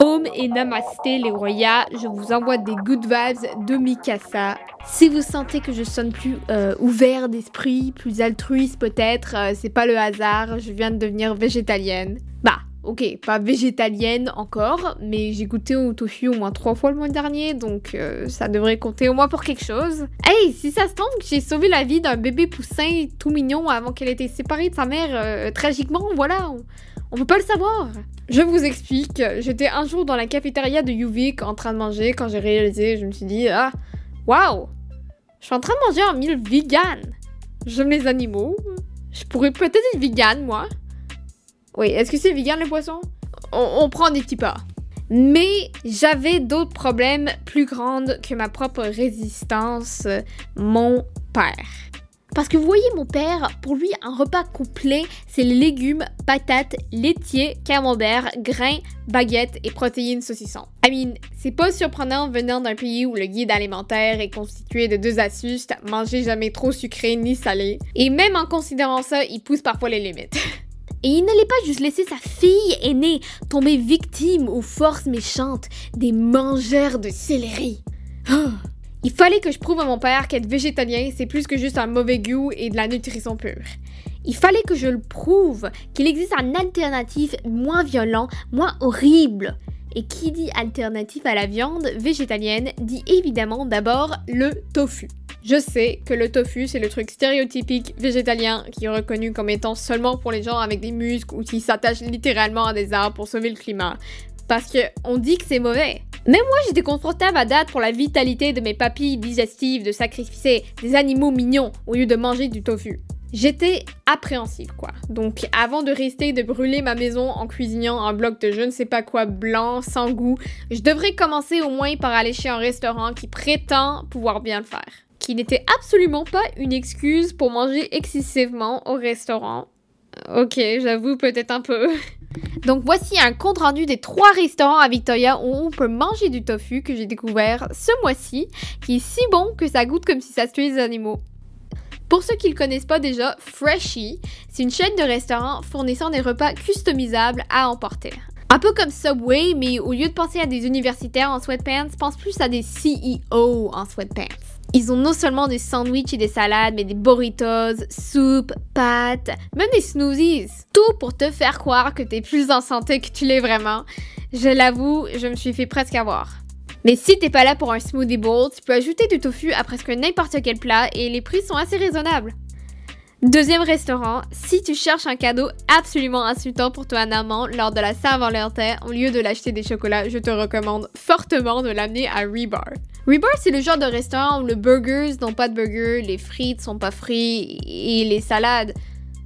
Home et namasté les royas, je vous envoie des good vibes de Mikasa. Si vous sentez que je sonne plus euh, ouvert d'esprit, plus altruiste peut-être, euh, c'est pas le hasard, je viens de devenir végétalienne. Bah, ok, pas végétalienne encore, mais j'ai goûté au tofu au moins trois fois le mois dernier, donc euh, ça devrait compter au moins pour quelque chose. Hey, si ça se tombe que j'ai sauvé la vie d'un bébé poussin tout mignon avant qu'elle ait été séparée de sa mère tragiquement, voilà, on, on peut pas le savoir. Je vous explique, j'étais un jour dans la cafétéria de Yuvik en train de manger quand j'ai réalisé, je me suis dit, ah, waouh, je suis en train de manger un meal vegan. J'aime les animaux, je pourrais peut-être être vegan moi. Oui, est-ce que c'est vegan le poisson? On, on prend des petits pas. Mais j'avais d'autres problèmes plus grands que ma propre résistance, mon père. Parce que vous voyez, mon père, pour lui, un repas complet, c'est les légumes, patates, laitiers, camembert, grains, baguettes et protéines saucisson. I mean, c'est pas surprenant venant d'un pays où le guide alimentaire est constitué de deux astuces, manger jamais trop sucré ni salé. Et même en considérant ça, il pousse parfois les limites. Et il n'allait pas juste laisser sa fille aînée tomber victime aux forces méchantes des mangeurs de céleri. Oh. Il fallait que je prouve à mon père qu'être végétalien, c'est plus que juste un mauvais goût et de la nutrition pure. Il fallait que je le prouve qu'il existe un alternatif moins violent, moins horrible. Et qui dit alternatif à la viande végétalienne dit évidemment d'abord le tofu. Je sais que le tofu, c'est le truc stéréotypique végétalien qui est reconnu comme étant seulement pour les gens avec des muscles ou qui s'attachent littéralement à des arbres pour sauver le climat. Parce qu'on dit que c'est mauvais. Même moi, j'étais confortable à date pour la vitalité de mes papilles digestives de sacrifier des animaux mignons au lieu de manger du tofu. J'étais appréhensive, quoi. Donc, avant de rester de brûler ma maison en cuisinant un bloc de je ne sais pas quoi blanc, sans goût, je devrais commencer au moins par aller chez un restaurant qui prétend pouvoir bien le faire. Qui n'était absolument pas une excuse pour manger excessivement au restaurant. Ok, j'avoue peut-être un peu. Donc voici un compte rendu des trois restaurants à Victoria où on peut manger du tofu que j'ai découvert ce mois-ci, qui est si bon que ça goûte comme si ça se tuait des animaux. Pour ceux qui ne le connaissent pas déjà, Freshie, c'est une chaîne de restaurants fournissant des repas customisables à emporter. Un peu comme Subway, mais au lieu de penser à des universitaires en sweatpants, pense plus à des CEO en sweatpants. Ils ont non seulement des sandwichs et des salades, mais des burritos, soupe, pâtes, même des smoothies. Tout pour te faire croire que t'es plus en santé que tu l'es vraiment. Je l'avoue, je me suis fait presque avoir. Mais si t'es pas là pour un smoothie bowl, tu peux ajouter du tofu à presque n'importe quel plat et les prix sont assez raisonnables. Deuxième restaurant, si tu cherches un cadeau absolument insultant pour toi amant lors de la Saint-Valentin, au lieu de l'acheter des chocolats, je te recommande fortement de l'amener à Rebar. Rebar, c'est le genre de restaurant où le burgers n'ont pas de burger, les frites sont pas frites et les salades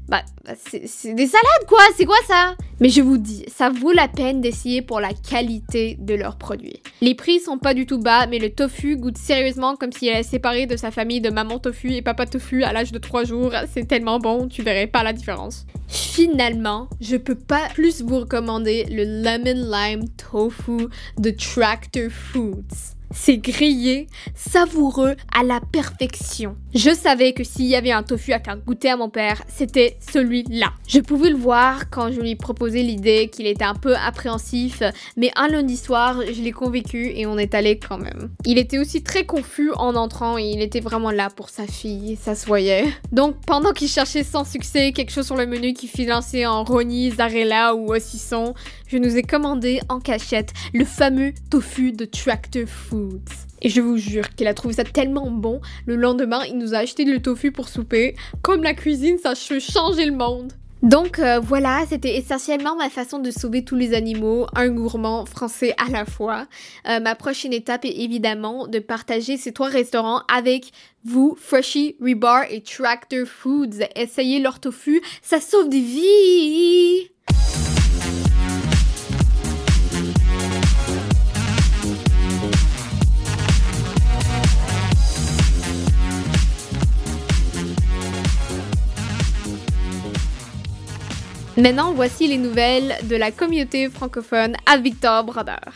bah, bah c'est des salades quoi, c'est quoi ça? Mais je vous dis, ça vaut la peine d'essayer pour la qualité de leurs produits. Les prix sont pas du tout bas, mais le tofu goûte sérieusement comme si elle est séparée de sa famille de maman tofu et papa tofu à l'âge de 3 jours. C'est tellement bon, tu verrais pas la différence. Finalement, je peux pas plus vous recommander le lemon lime tofu de Tractor Foods. C'est grillé, savoureux à la perfection. Je savais que s'il y avait un tofu à faire goûter à mon père, c'était celui-là. Je pouvais le voir quand je lui proposais l'idée qu'il était un peu appréhensif, mais un lundi soir, je l'ai convaincu et on est allé quand même. Il était aussi très confus en entrant et il était vraiment là pour sa fille, ça se voyait. Donc pendant qu'il cherchait sans succès quelque chose sur le menu qui finançait en Roni, Zarella ou Ossisson, je nous ai commandé en cachette le fameux tofu de Tractor Et je vous jure qu'il a trouvé ça tellement bon, le lendemain, il nous a acheté le tofu pour souper. Comme la cuisine, ça peut le monde. Donc euh, voilà, c'était essentiellement ma façon de sauver tous les animaux, un gourmand français à la fois. Euh, ma prochaine étape est évidemment de partager ces trois restaurants avec vous, Freshie, Rebar et Tractor Foods. Essayez leur tofu, ça sauve des vies Maintenant, voici les nouvelles de la communauté francophone à Victor Brother.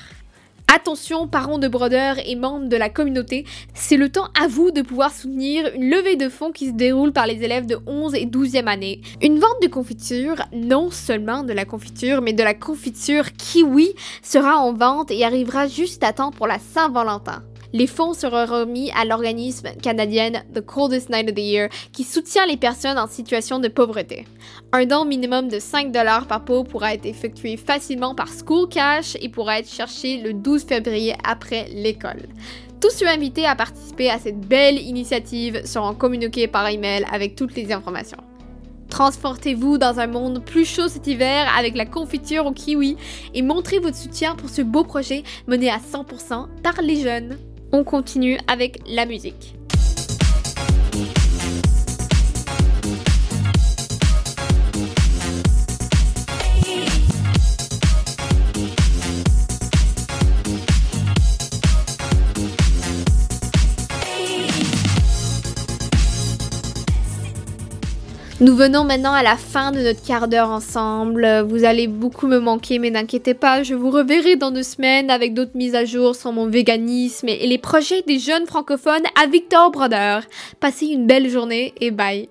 Attention, parents de brodeurs et membres de la communauté, c'est le temps à vous de pouvoir soutenir une levée de fonds qui se déroule par les élèves de 11 et 12e année. Une vente de confiture, non seulement de la confiture, mais de la confiture kiwi sera en vente et arrivera juste à temps pour la Saint-Valentin. Les fonds seront remis à l'organisme canadien The Coldest Night of the Year qui soutient les personnes en situation de pauvreté. Un don minimum de 5 par pot pourra être effectué facilement par School Cash et pourra être cherché le 12 février après l'école. Tous ceux invités à participer à cette belle initiative seront communiqués par email avec toutes les informations. Transportez-vous dans un monde plus chaud cet hiver avec la confiture au kiwi et montrez votre soutien pour ce beau projet mené à 100% par les jeunes on continue avec la musique. Nous venons maintenant à la fin de notre quart d'heure ensemble. Vous allez beaucoup me manquer, mais n'inquiétez pas, je vous reverrai dans deux semaines avec d'autres mises à jour sur mon véganisme et les projets des jeunes francophones à Victor Broder. Passez une belle journée et bye.